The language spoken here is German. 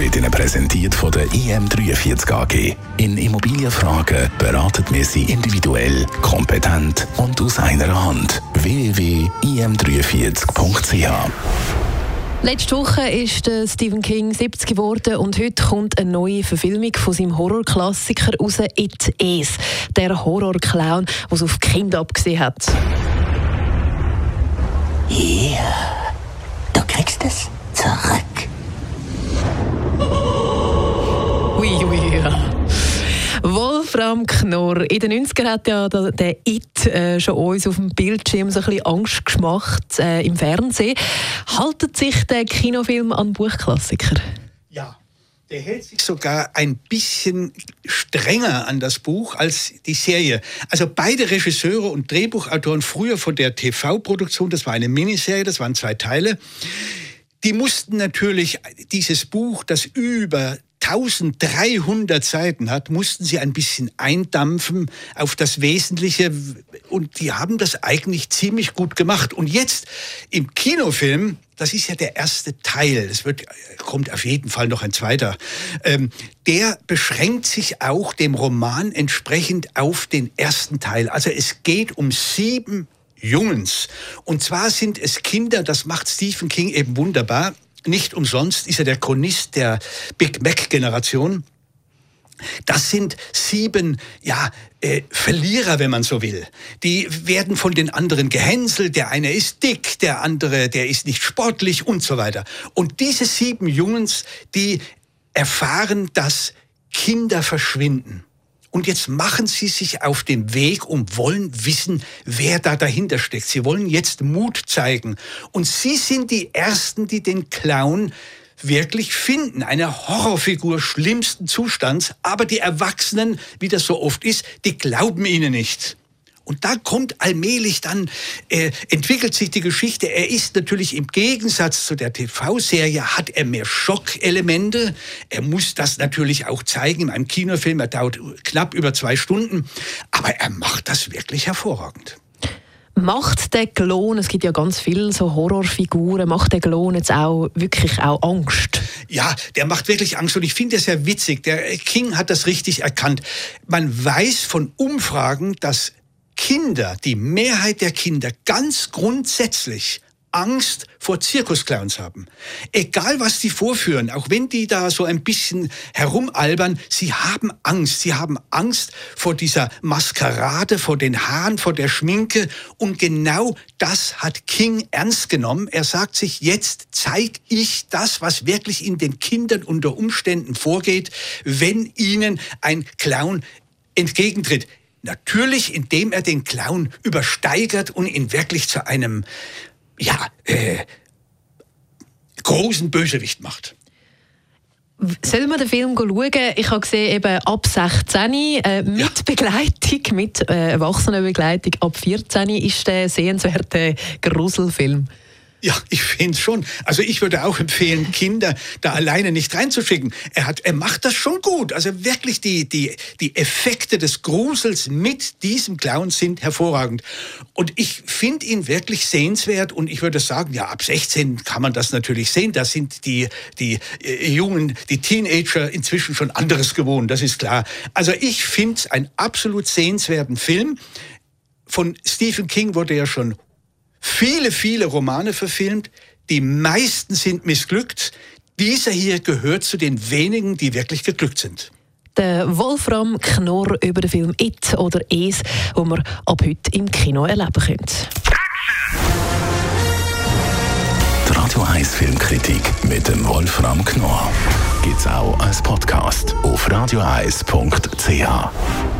wird Ihnen präsentiert von der IM43 AG. In Immobilienfragen beraten wir Sie individuell, kompetent und aus einer Hand. www.im43.ch Letzte Woche ist Stephen King 70 geworden und heute kommt eine neue Verfilmung von seinem Horrorklassiker raus, It Is. Der Horrorclown, der es auf Kinder abgesehen hat. Hier, Wolfram Knorr. In den 90ern hat ja der It äh, schon uns auf dem Bildschirm so ein bisschen Angst gemacht äh, im Fernsehen. Haltet sich der Kinofilm an Buchklassiker? Ja. Der hält sich sogar ein bisschen strenger an das Buch als die Serie. Also beide Regisseure und Drehbuchautoren früher von der TV-Produktion, das war eine Miniserie, das waren zwei Teile, die mussten natürlich dieses Buch, das über 1300 Seiten hat, mussten sie ein bisschen eindampfen auf das Wesentliche und die haben das eigentlich ziemlich gut gemacht. Und jetzt im Kinofilm, das ist ja der erste Teil, es wird, kommt auf jeden Fall noch ein zweiter, ähm, der beschränkt sich auch dem Roman entsprechend auf den ersten Teil. Also es geht um sieben Jungens. Und zwar sind es Kinder, das macht Stephen King eben wunderbar. Nicht umsonst ist er der Chronist der Big Mac-Generation. Das sind sieben, ja, äh, Verlierer, wenn man so will. Die werden von den anderen gehänselt. Der eine ist dick, der andere, der ist nicht sportlich und so weiter. Und diese sieben Jungs, die erfahren, dass Kinder verschwinden. Und jetzt machen sie sich auf den Weg und wollen wissen, wer da dahinter steckt. Sie wollen jetzt Mut zeigen. Und sie sind die Ersten, die den Clown wirklich finden. Eine Horrorfigur schlimmsten Zustands. Aber die Erwachsenen, wie das so oft ist, die glauben ihnen nicht. Und da kommt allmählich dann, äh, entwickelt sich die Geschichte. Er ist natürlich im Gegensatz zu der TV-Serie, hat er mehr Schockelemente. Er muss das natürlich auch zeigen in einem Kinofilm. Er dauert knapp über zwei Stunden. Aber er macht das wirklich hervorragend. Macht der Klon, es gibt ja ganz viele so Horrorfiguren, macht der Klon jetzt auch wirklich auch Angst? Ja, der macht wirklich Angst und ich finde es sehr witzig. Der King hat das richtig erkannt. Man weiß von Umfragen, dass Kinder, die Mehrheit der Kinder ganz grundsätzlich Angst vor Zirkusclowns haben. Egal was die vorführen, auch wenn die da so ein bisschen herumalbern, sie haben Angst. Sie haben Angst vor dieser Maskerade, vor den Haaren, vor der Schminke. Und genau das hat King ernst genommen. Er sagt sich, jetzt zeige ich das, was wirklich in den Kindern unter Umständen vorgeht, wenn ihnen ein Clown entgegentritt. Natürlich, indem er den Clown übersteigert und ihn wirklich zu einem, ja, äh, großen Bösewicht macht. Sollen wir den Film schauen? Ich habe gesehen, eben ab 16 äh, mit ja. Begleitung, mit äh, Erwachsenenbegleitung ab 14 ist der sehenswerte Gruselfilm. Ja, ich finde schon. Also ich würde auch empfehlen, Kinder da alleine nicht reinzuschicken. Er hat, er macht das schon gut. Also wirklich die, die, die Effekte des Grusels mit diesem Clown sind hervorragend. Und ich finde ihn wirklich sehenswert und ich würde sagen, ja, ab 16 kann man das natürlich sehen. Da sind die, die äh, Jungen, die Teenager inzwischen schon anderes gewohnt, das ist klar. Also ich finde es einen absolut sehenswerten Film. Von Stephen King wurde ja schon viele, viele Romane verfilmt. Die meisten sind missglückt. Dieser hier gehört zu den wenigen, die wirklich geglückt sind. Der Wolfram Knorr über den Film It oder Es, wo man ab heute im Kino erleben könnt. Die Radio 1 Filmkritik mit dem Wolfram Knorr gibt es auch als Podcast auf radioeis.ch.